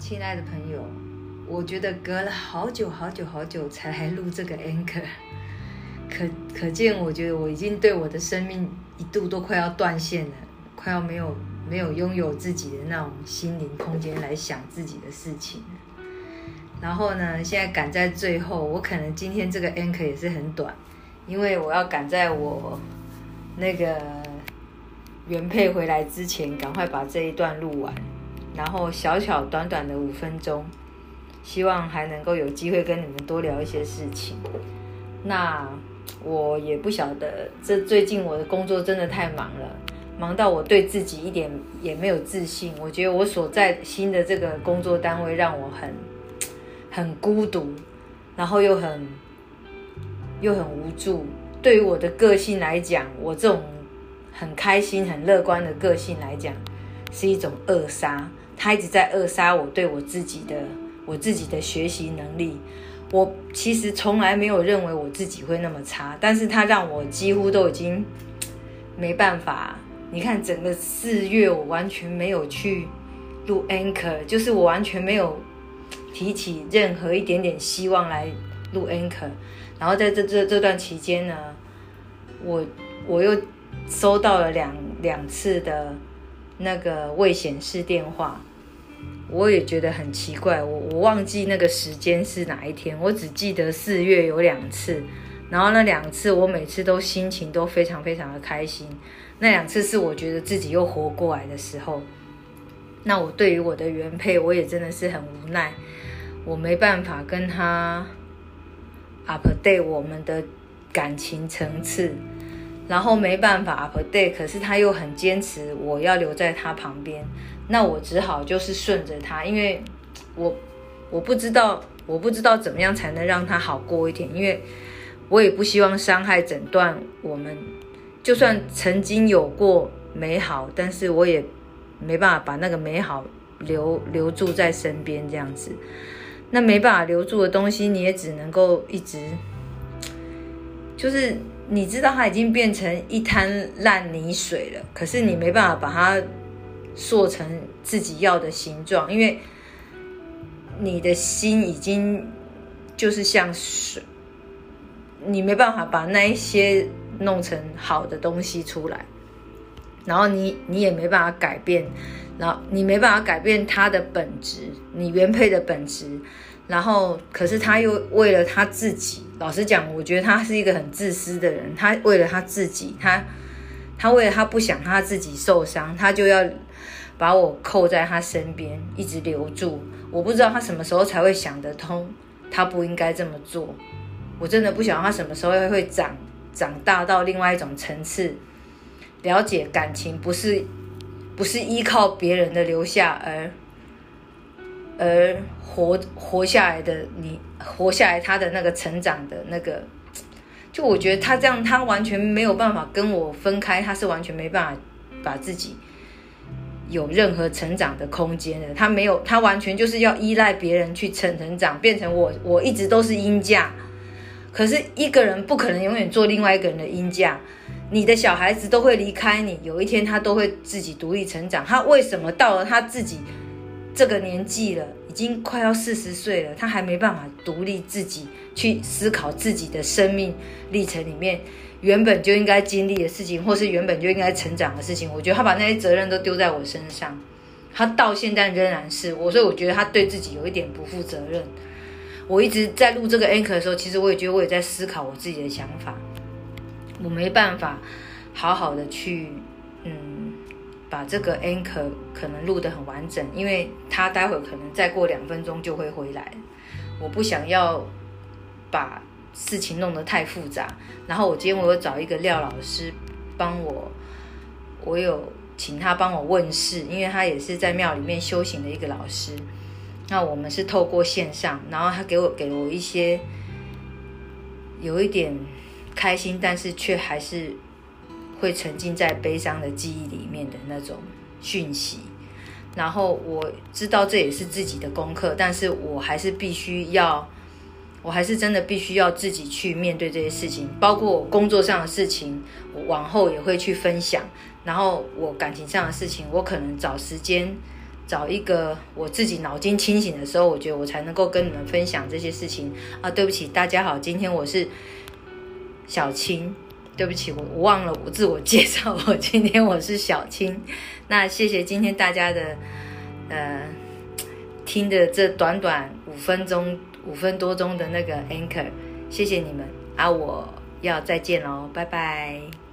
亲爱的朋友，我觉得隔了好久好久好久才来录这个 anchor，可可见，我觉得我已经对我的生命一度都快要断线了，快要没有没有拥有自己的那种心灵空间来想自己的事情然后呢，现在赶在最后，我可能今天这个 anchor 也是很短，因为我要赶在我那个原配回来之前，赶快把这一段录完。然后小巧短短的五分钟，希望还能够有机会跟你们多聊一些事情。那我也不晓得，这最近我的工作真的太忙了，忙到我对自己一点也没有自信。我觉得我所在新的这个工作单位让我很很孤独，然后又很又很无助。对于我的个性来讲，我这种很开心、很乐观的个性来讲，是一种扼杀。他一直在扼杀我对我自己的我自己的学习能力。我其实从来没有认为我自己会那么差，但是他让我几乎都已经没办法。你看，整个四月我完全没有去录 anchor，就是我完全没有提起任何一点点希望来录 anchor。然后在这这这段期间呢，我我又收到了两两次的。那个未显示电话，我也觉得很奇怪。我我忘记那个时间是哪一天，我只记得四月有两次，然后那两次我每次都心情都非常非常的开心。那两次是我觉得自己又活过来的时候。那我对于我的原配，我也真的是很无奈，我没办法跟他 update 我们的感情层次。然后没办法，up day，可是他又很坚持，我要留在他旁边，那我只好就是顺着他，因为我我不知道，我不知道怎么样才能让他好过一点，因为我也不希望伤害整段我们，就算曾经有过美好，但是我也没办法把那个美好留留住在身边这样子，那没办法留住的东西，你也只能够一直就是。你知道它已经变成一滩烂泥水了，可是你没办法把它塑成自己要的形状，因为你的心已经就是像水，你没办法把那一些弄成好的东西出来，然后你你也没办法改变，然后你没办法改变它的本质，你原配的本质。然后，可是他又为了他自己，老实讲，我觉得他是一个很自私的人。他为了他自己，他他为了他不想他自己受伤，他就要把我扣在他身边，一直留住。我不知道他什么时候才会想得通，他不应该这么做。我真的不晓得他什么时候会长长大到另外一种层次，了解感情不是不是依靠别人的留下而。而活活下来的你，活下来他的那个成长的那个，就我觉得他这样，他完全没有办法跟我分开，他是完全没办法把自己有任何成长的空间的。他没有，他完全就是要依赖别人去成成长，变成我，我一直都是阴架。可是一个人不可能永远做另外一个人的阴架，你的小孩子都会离开你，有一天他都会自己独立成长。他为什么到了他自己？这个年纪了，已经快要四十岁了，他还没办法独立自己去思考自己的生命历程里面原本就应该经历的事情，或是原本就应该成长的事情。我觉得他把那些责任都丢在我身上，他到现在仍然是我，所以我觉得他对自己有一点不负责任。我一直在录这个 anchor 的时候，其实我也觉得我也在思考我自己的想法，我没办法好好的去嗯。把这个 anchor 可能录得很完整，因为他待会可能再过两分钟就会回来。我不想要把事情弄得太复杂。然后我今天我有找一个廖老师帮我，我有请他帮我问事，因为他也是在庙里面修行的一个老师。那我们是透过线上，然后他给我给了我一些有一点开心，但是却还是。会沉浸在悲伤的记忆里面的那种讯息，然后我知道这也是自己的功课，但是我还是必须要，我还是真的必须要自己去面对这些事情，包括我工作上的事情，我往后也会去分享，然后我感情上的事情，我可能找时间找一个我自己脑筋清醒的时候，我觉得我才能够跟你们分享这些事情啊。对不起，大家好，今天我是小青。对不起，我忘了我自我介绍，我今天我是小青。那谢谢今天大家的呃听的这短短五分钟五分多钟的那个 anchor，谢谢你们啊！我要再见喽，拜拜。